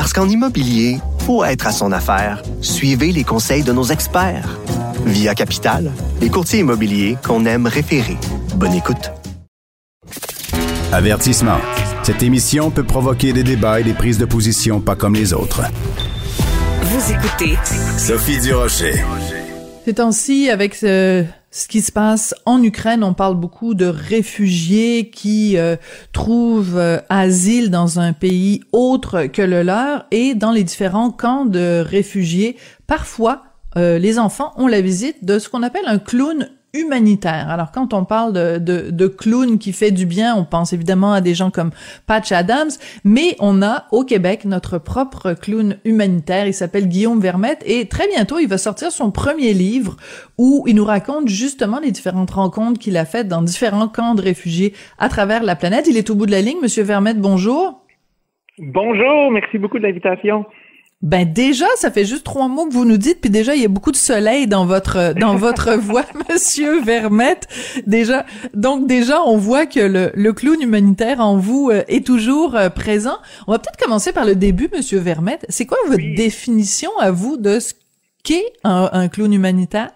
Parce qu'en immobilier, pour être à son affaire, suivez les conseils de nos experts. Via Capital, les courtiers immobiliers qu'on aime référer. Bonne écoute. Avertissement. Cette émission peut provoquer des débats et des prises de position pas comme les autres. Vous écoutez Sophie Durocher. Ces temps-ci, avec ce, ce qui se passe en Ukraine, on parle beaucoup de réfugiés qui euh, trouvent euh, asile dans un pays autre que le leur et dans les différents camps de réfugiés, parfois euh, les enfants ont la visite de ce qu'on appelle un clown humanitaire. Alors quand on parle de, de, de, clown qui fait du bien, on pense évidemment à des gens comme Patch Adams, mais on a au Québec notre propre clown humanitaire, il s'appelle Guillaume Vermette et très bientôt il va sortir son premier livre où il nous raconte justement les différentes rencontres qu'il a faites dans différents camps de réfugiés à travers la planète. Il est au bout de la ligne, monsieur Vermette, bonjour. Bonjour, merci beaucoup de l'invitation. Ben déjà, ça fait juste trois mots que vous nous dites, puis déjà il y a beaucoup de soleil dans votre dans votre voix, Monsieur Vermette. Déjà, donc déjà on voit que le, le clown humanitaire en vous euh, est toujours euh, présent. On va peut-être commencer par le début, Monsieur Vermette. C'est quoi votre définition à vous de ce qu'est un, un clown humanitaire?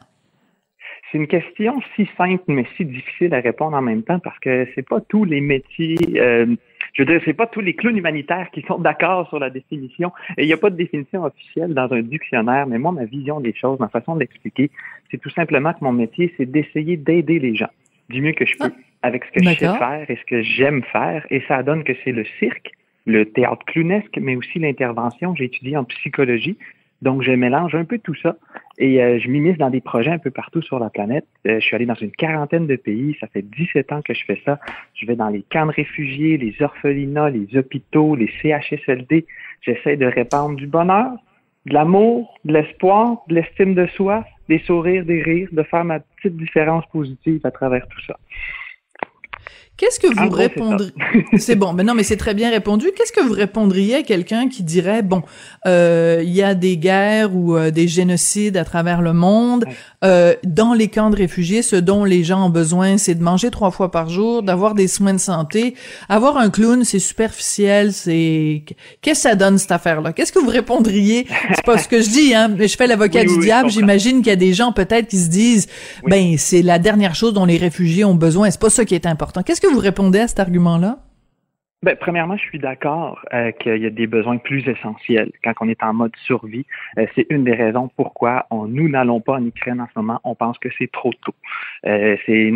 C'est une question si simple mais si difficile à répondre en même temps parce que c'est pas tous les métiers. Euh, je veux dire, c'est pas tous les clowns humanitaires qui sont d'accord sur la définition. Et il n'y a pas de définition officielle dans un dictionnaire, mais moi, ma vision des choses, ma façon de l'expliquer, c'est tout simplement que mon métier, c'est d'essayer d'aider les gens du mieux que je peux ah, avec ce que je sais faire et ce que j'aime faire. Et ça donne que c'est le cirque, le théâtre clownesque, mais aussi l'intervention. J'ai étudié en psychologie. Donc, je mélange un peu tout ça et euh, je m'immisce dans des projets un peu partout sur la planète. Euh, je suis allé dans une quarantaine de pays. Ça fait 17 ans que je fais ça. Je vais dans les camps de réfugiés, les orphelinats, les hôpitaux, les CHSLD. J'essaie de répandre du bonheur, de l'amour, de l'espoir, de l'estime de soi, des sourires, des rires, de faire ma petite différence positive à travers tout ça. Qu'est-ce que vous répondriez C'est bon, mais non, mais c'est très bien répondu. Qu'est-ce que vous répondriez à quelqu'un qui dirait bon, euh, il y a des guerres ou euh, des génocides à travers le monde, euh, dans les camps de réfugiés, ce dont les gens ont besoin, c'est de manger trois fois par jour, d'avoir des soins de santé. Avoir un clown, c'est superficiel. C'est qu'est-ce que ça donne cette affaire-là? Qu'est-ce que vous répondriez? C'est pas ce que je dis, hein. Mais je fais l'avocat du diable. J'imagine qu'il y a des gens peut-être qui se disent, ben c'est la dernière chose dont les réfugiés ont besoin. C'est pas ça qui est important. Qu'est-ce que vous répondez à cet argument-là? Ben, premièrement, je suis d'accord euh, qu'il y a des besoins plus essentiels quand on est en mode survie. Euh, c'est une des raisons pourquoi on, nous n'allons pas en Ukraine en ce moment. On pense que c'est trop tôt. Euh, c'est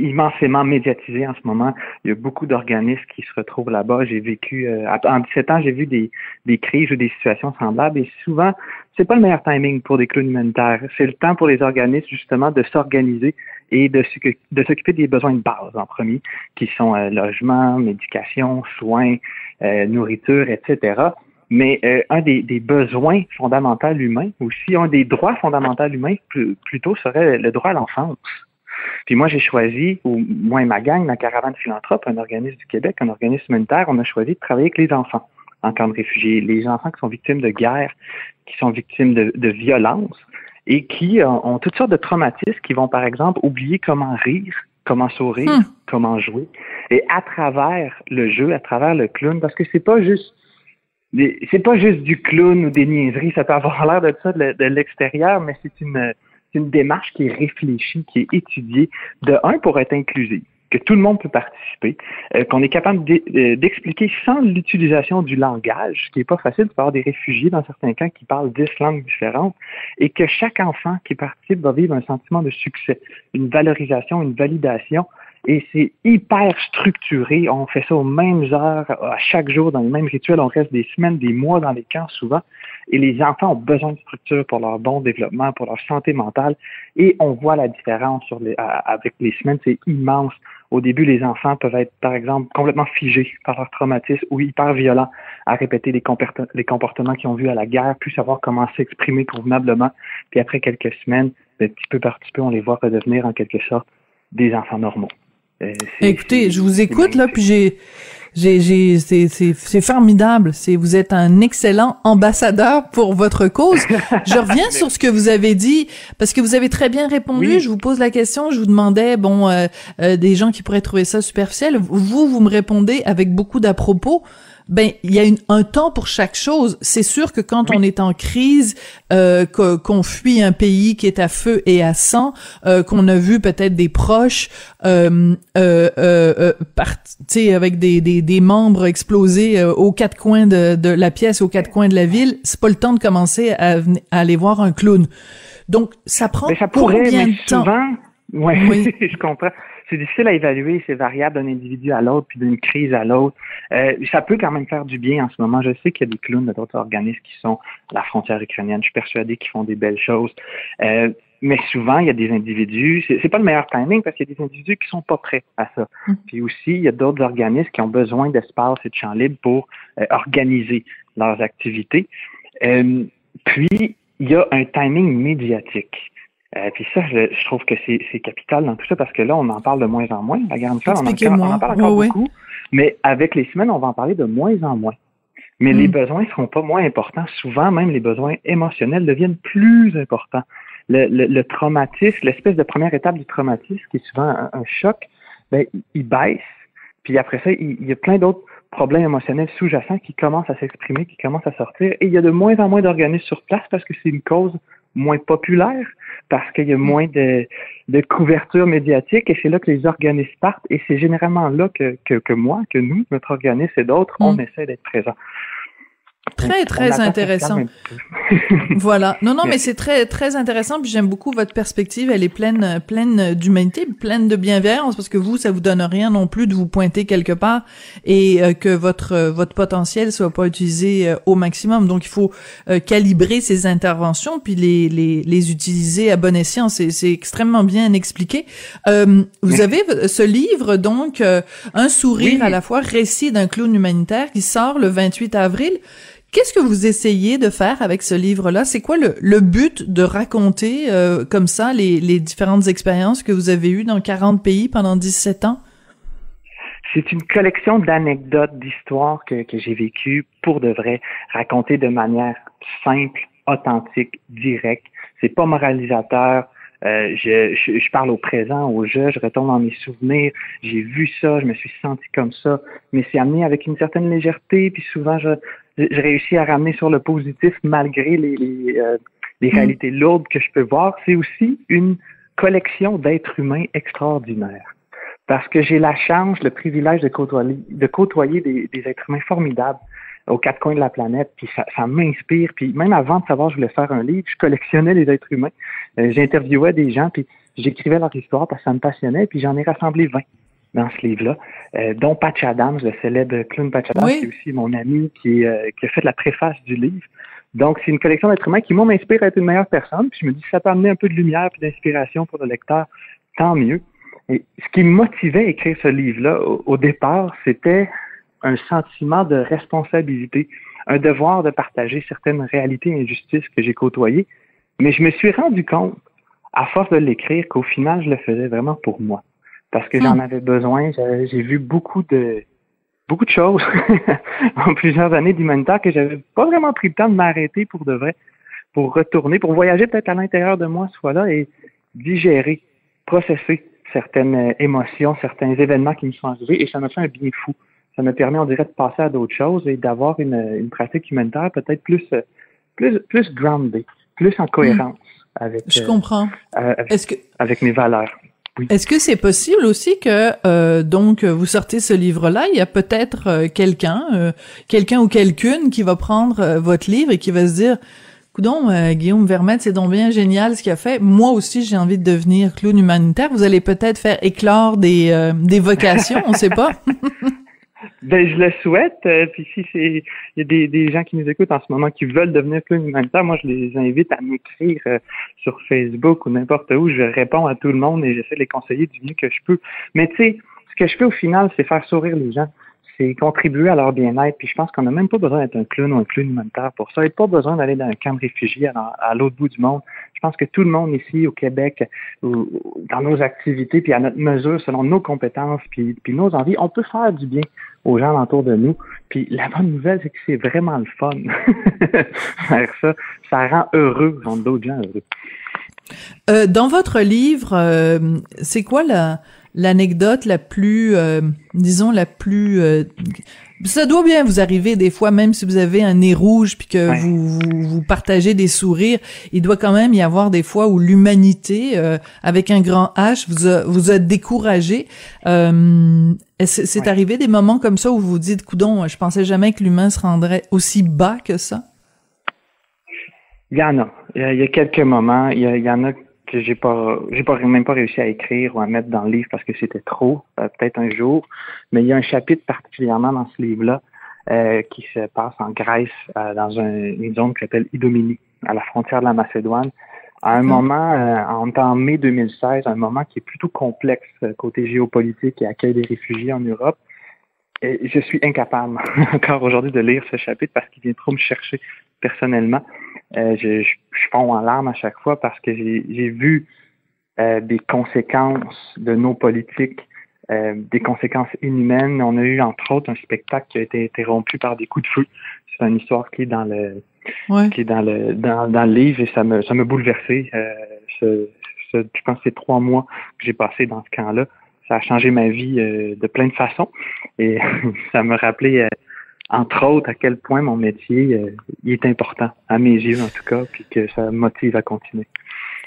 immensément médiatisé en ce moment. Il y a beaucoup d'organismes qui se retrouvent là-bas. J'ai vécu, en 17 ans, j'ai vu des, des crises ou des situations semblables et souvent, c'est pas le meilleur timing pour des clowns humanitaires. C'est le temps pour les organismes justement de s'organiser et de, s'occuper des besoins de base en premier, qui sont euh, logement, médication, soins, euh, nourriture, etc. Mais euh, un des, besoins fondamentaux humains, aussi un des droits fondamentaux humains plutôt serait le droit à l'enfance. Puis moi, j'ai choisi, ou moi et ma gang, la Caravane Philanthrope, un organisme du Québec, un organisme humanitaire, on a choisi de travailler avec les enfants en camp de réfugiés, les enfants qui sont victimes de guerre, qui sont victimes de, de violence et qui ont toutes sortes de traumatismes qui vont, par exemple, oublier comment rire, comment sourire, hmm. comment jouer. Et à travers le jeu, à travers le clown, parce que c'est pas juste c'est pas juste du clown ou des niaiseries, ça peut avoir l'air de ça de l'extérieur, mais c'est une, une démarche qui est réfléchie, qui est étudiée, de un, pour être inclusive que tout le monde peut participer, euh, qu'on est capable euh, d'expliquer sans l'utilisation du langage, ce qui n'est pas facile de avoir des réfugiés dans certains cas qui parlent dix langues différentes, et que chaque enfant qui participe va vivre un sentiment de succès, une valorisation, une validation, et c'est hyper structuré. On fait ça aux mêmes heures, à chaque jour, dans les mêmes rituels. On reste des semaines, des mois dans les camps souvent. Et les enfants ont besoin de structure pour leur bon développement, pour leur santé mentale. Et on voit la différence sur les, avec les semaines. C'est immense Au début, les enfants peuvent être, par exemple, complètement figés par leur traumatisme ou hyper violents à répéter les, comportements qu'ils ont vus à la guerre, puis savoir comment s'exprimer convenablement. Puis après quelques semaines, ben, petit peu par petit peu, on les voit redevenir en quelque sorte des enfants normaux. Euh, Écoutez, je vous écoute là, puis j'ai j'ai, j'ai, c'est, c'est, c'est formidable. C'est, vous êtes un excellent ambassadeur pour votre cause. Je reviens sur ce que vous avez dit parce que vous avez très bien répondu. Je vous pose la question. Je vous demandais, bon, euh, euh, des gens qui pourraient trouver ça superficiel. Vous, vous me répondez avec beaucoup d'à propos ben il y a une, un temps pour chaque chose. C'est sûr que quand on est en crise, euh, qu'on fuit un pays qui est à feu et à sang, euh, qu'on a vu peut-être des proches euh, euh, euh, euh avec des, des, des, membres explosés aux quatre coins de, de, la pièce, aux quatre coins de la ville, c'est pas le temps de commencer à, aller voir un clown. Donc ça prend ça pourrait, combien de temps? Ouais, oui, je comprends c'est difficile à évaluer, c'est variable d'un individu à l'autre, puis d'une crise à l'autre. Euh, ça peut quand même faire du bien en ce moment. Je sais qu'il y a des clowns d'autres organismes qui sont à la frontière ukrainienne. Je suis persuadé qu'ils font des belles choses. Euh, mais souvent, il y a des individus, c'est pas le meilleur timing parce qu'il y a des individus qui sont pas prêts à ça. Mm. Puis aussi, il y a d'autres organismes qui ont besoin d'espace et de champs libres pour euh, organiser leurs activités. puis, il y a un timing médiatique. Euh, puis ça, je, trouve que c'est capital dans tout ça parce que là, on en parle de moins en moins. La on, on, en parle encore beaucoup, mais avec les semaines, on va en parler de moins en moins. Mais les mm. besoins ne seront pas moins importants. Souvent, même les besoins émotionnels deviennent plus importants. Le, le, traumatisme, l'espèce de première étape du traumatisme, qui est souvent un, choc, ben, il baisse. Puis après ça, il, il y a plein d'autres problèmes émotionnels sous-jacents qui commencent à s'exprimer, qui commencent à sortir. Et il y a de moins en moins d'organismes sur place parce que c'est une cause moins populaire parce qu'il y a moins de, de couverture médiatique et c'est là que les organismes partent et c'est généralement là que, que, que, moi, que nous, notre organisme et d'autres, on mm. essaie d'être présents. Très, très intéressant. voilà. Non, non, mais c'est très, très intéressant. Puis j'aime beaucoup votre perspective. Elle est pleine, pleine d'humanité, pleine de bienveillance, parce que vous, ça vous donne rien non plus de vous pointer quelque part et euh, que votre, votre potentiel soit pas utilisé euh, au maximum. Donc, il faut euh, calibrer ces interventions puis les, les, les utiliser à bon escient. C'est, c'est extrêmement bien expliqué. vous avez ce livre, donc, Un sourire à la fois, récit d'un clown humanitaire qui sort le 28 avril. Qu'est-ce que vous essayez de faire avec ce livre-là? C'est quoi le, le, but de raconter euh, comme ça les, les, différentes expériences que vous avez eues dans 40 pays pendant 17 ans? C'est une collection d'anecdotes, d'histoires que, que j'ai vécues pour de vrai, racontées de manière simple, authentique, directe. C'est pas moralisateur. Euh, je, je, parle au présent, au jeu, je retourne dans mes souvenirs, j'ai vu ça, je me suis senti comme ça, mais c'est amené avec une certaine légèreté, puis souvent je, j'ai réussi à ramener sur le positif malgré les, les, euh, les mm. réalités lourdes que je peux voir. C'est aussi une collection d'êtres humains extraordinaires. Parce que j'ai la chance, le privilège de côtoyer, de côtoyer des, des, êtres humains formidables aux quatre coins de la planète, puis ça, ça m'inspire. Puis même avant de savoir que je voulais faire un livre, je collectionnais les êtres humains. Euh, j'interviewais des gens, puis j'écrivais leur histoire parce que ça me passionnait, puis j'en ai rassemblé 20 dans ce livre-là, euh, dont Patch Adams, le célèbre clown Patch Adams, qui est aussi mon ami, qui, euh, qui a fait la préface du livre. Donc, c'est une collection d'êtres humains qui, moi, m'inspire à être une meilleure personne. Puis je me dis, ça peut amener un peu de lumière et d'inspiration pour le lecteur, tant mieux. Et ce qui me motivait à écrire ce livre-là, au, départ, c'était un sentiment de responsabilité, un devoir de partager certaines réalités et injustices que j'ai côtoyées. Mais je me suis rendu compte, à force de l'écrire, qu'au final, je le faisais vraiment pour moi parce que j'en hmm. avais besoin. J'ai vu beaucoup de beaucoup de choses en plusieurs années d'humanitaire que j'avais pas vraiment pris le temps de m'arrêter pour de vrai, pour retourner, pour voyager peut-être à l'intérieur de moi, soit là et digérer, processer certaines euh, émotions, certains événements qui me sont arrivés et ça m'a fait un bien fou. Ça me permet, on dirait, de passer à d'autres choses et d'avoir une, une pratique humanitaire peut-être plus, euh, plus, plus grounded, plus en cohérence hmm. avec, Je comprends. Euh, Est-ce que... avec mes valeurs. Est-ce que c'est possible aussi que euh, donc vous sortez ce livre-là, il y a peut-être euh, quelqu'un, euh, quelqu'un ou quelqu'une qui va prendre votre livre et qui va se dire, coudon, Guillaume Vermette, c'est donc bien génial ce qu'il a fait. Moi aussi, j'ai envie de devenir clown humanitaire. Vous allez peut-être faire éclore des des vocations, on sait pas. Ben, je le souhaite. Euh, puis si c'est il y a des, des, gens qui nous écoutent en ce moment qui veulent devenir clown humanitaire, moi je les invite à m'écrire euh, sur Facebook ou n'importe où. Je réponds à tout le monde et j'essaie de les conseiller du mieux que je peux. Mais tu sais, que je fais au final, c'est faire sourire les gens c'est contribuer à leur bien-être. Puis je pense qu'on n'a même pas besoin d'être un clown ou un clown humanitaire pour ça. Il n'y a pas besoin d'aller dans un camp de réfugiés à, l'autre bout du monde. Je pense que tout le monde ici au Québec, dans nos activités, puis à notre mesure, selon nos compétences, puis, nos envies, on peut faire du bien aux gens autour de nous. Puis la bonne nouvelle, c'est que c'est vraiment le fun ça. Ça rend heureux, rendre d'autres gens heureux. Euh, dans votre livre, euh, c'est quoi la l'anecdote la plus, euh, disons, la plus... Euh, ça doit bien vous arriver des fois, même si vous avez un nez rouge puis que vous, vous, partagez des sourires, il doit quand même y avoir des fois où l'humanité, euh, avec un grand H, vous a, vous a découragé. c'est arrivé des moments comme ça où vous vous dites, coudon, je pensais jamais que l'humain se rendrait aussi bas que ça? Il y en a. Il y a, quelques moments. Il y, il y en a que j'ai pas j'ai pas même pas réussi à écrire ou à mettre dans le livre parce que c'était trop, euh, peut-être un jour. Mais il y a un chapitre particulièrement dans ce livre-là euh, qui se passe en Grèce, euh, dans une zone qui s'appelle Idomini, à la frontière de la Macédoine. À un moment, en, mai 2016, un moment qui est plutôt complexe côté géopolitique et accueil des réfugiés en Europe. Et je suis incapable encore aujourd'hui de lire ce chapitre parce qu'il vient trop me chercher personnellement. Euh, je, je, je fonds en larmes à chaque fois parce que j'ai vu euh, des conséquences de nos politiques, euh, des conséquences inhumaines. On a eu entre autres un spectacle qui a été interrompu par des coups de feu. C'est une histoire qui est dans le qui est dans le dans, dans, le livre et ça me ça me bouleversé. Euh, ce, ce, je pense que c'est trois mois que j'ai passé dans ce camp-là. Ça a changé ma vie euh, de plein de façons et ça me rappelait entre autres, à quel point mon métier euh, il est important, à mes yeux en tout cas, puis que ça me motive à continuer.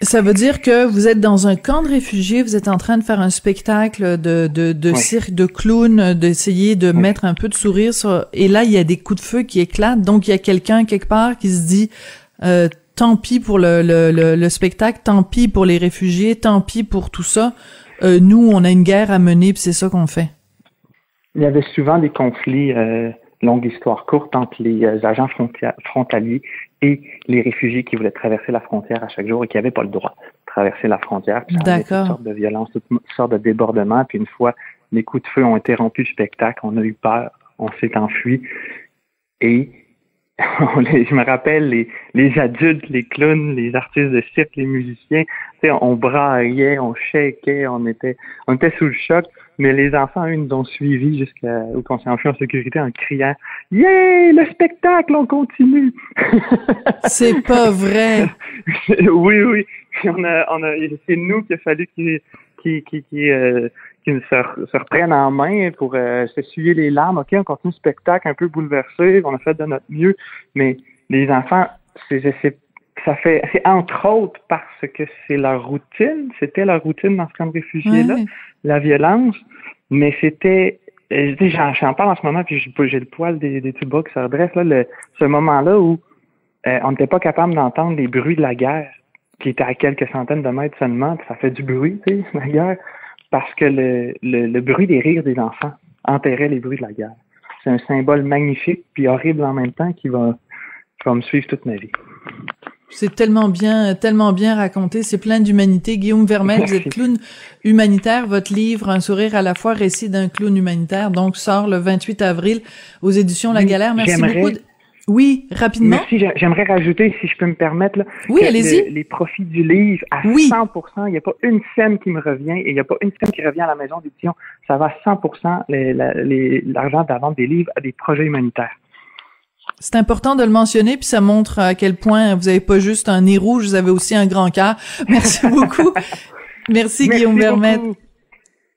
Ça veut dire que vous êtes dans un camp de réfugiés, vous êtes en train de faire un spectacle de, de, de cirque, de clown, d'essayer de mettre un peu de sourire sur... Et là, il y a des coups de feu qui éclatent, donc il y a quelqu'un quelque part qui se dit... Euh, tant pis pour le, le, le, spectacle, tant pis pour les réfugiés, tant pis pour tout ça. Euh, nous, on a une guerre à mener, puis c'est ça qu'on fait. Il y avait souvent des conflits euh, longue histoire courte entre les euh, agents frontaliers et les réfugiés qui voulaient traverser la frontière à chaque jour et qui n'avaient pas le droit de traverser la frontière. D'accord. Toutes sortes de violences, toutes sortes de débordements. Puis une fois les coups de feu ont interrompu le spectacle, on a eu peur, on s'est enfui. Et je me rappelle les, les adultes, les clowns, les artistes de cirque, les musiciens, on braillait, on shakeait, on était, on était sous le choc. Mais les enfants, eux, nous ont suivis jusqu'à où on s'est enfui en sécurité en criant Yeah, le spectacle, on continue. C'est pas vrai. oui, oui. On a, on a, c'est nous qu'il a fallu qu'ils qui, qui, qui, euh, se, se, reprennent en main pour euh, s'essuyer les larmes. OK, on continue le spectacle un peu bouleversé, on a fait de notre mieux, mais les enfants, c'est, ça fait, c'est entre autres parce que c'est leur routine, c'était leur routine dans ce camp de réfugiés-là, la violence, mais c'était, euh, j'en, parle en ce moment, puis j'ai, le poil des, des bras qui se redressent, là, le, ce moment-là où euh, on n'était pas capable d'entendre les bruits de la guerre, qui était à quelques centaines de mètres seulement, puis ça fait du bruit, tu sais, la guerre, parce que le, le, le bruit des rires des enfants enterrait les bruits de la guerre. C'est un symbole magnifique puis horrible en même temps qui va, qui va me suivre toute ma vie. C'est tellement bien, tellement bien raconté. C'est plein d'humanité. Guillaume Vermette, vous êtes clown humanitaire. Votre livre, Un sourire à la fois, récit d'un clown humanitaire, donc sort le 28 avril aux éditions La Galère. Merci beaucoup. Oui, rapidement. Merci. J'aimerais rajouter, si je peux me permettre, là, oui, allez-y. les profits du livre à 100%, il n'y a pas une scène qui me revient et il n'y a pas une scène qui revient à la maison d'édition. Ça va à 100% l'argent de la vente des livres à des projets humanitaires. C'est important de le mentionner, puis ça montre à quel point vous n'avez pas juste un nez rouge, vous avez aussi un grand cœur. Merci beaucoup. merci, Guillaume Vermette.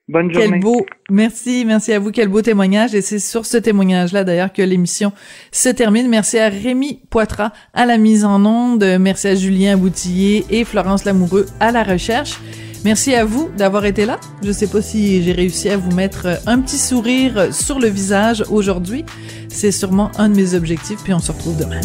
Bonne journée. Quel beau, merci, merci à vous, quel beau témoignage. Et c'est sur ce témoignage-là, d'ailleurs, que l'émission se termine. Merci à Rémi Poitras à la mise en onde. Merci à Julien Boutillier et Florence Lamoureux à la recherche. Merci à vous d'avoir été là. Je sais pas si j'ai réussi à vous mettre un petit sourire sur le visage aujourd'hui. C'est sûrement un de mes objectifs, puis on se retrouve demain.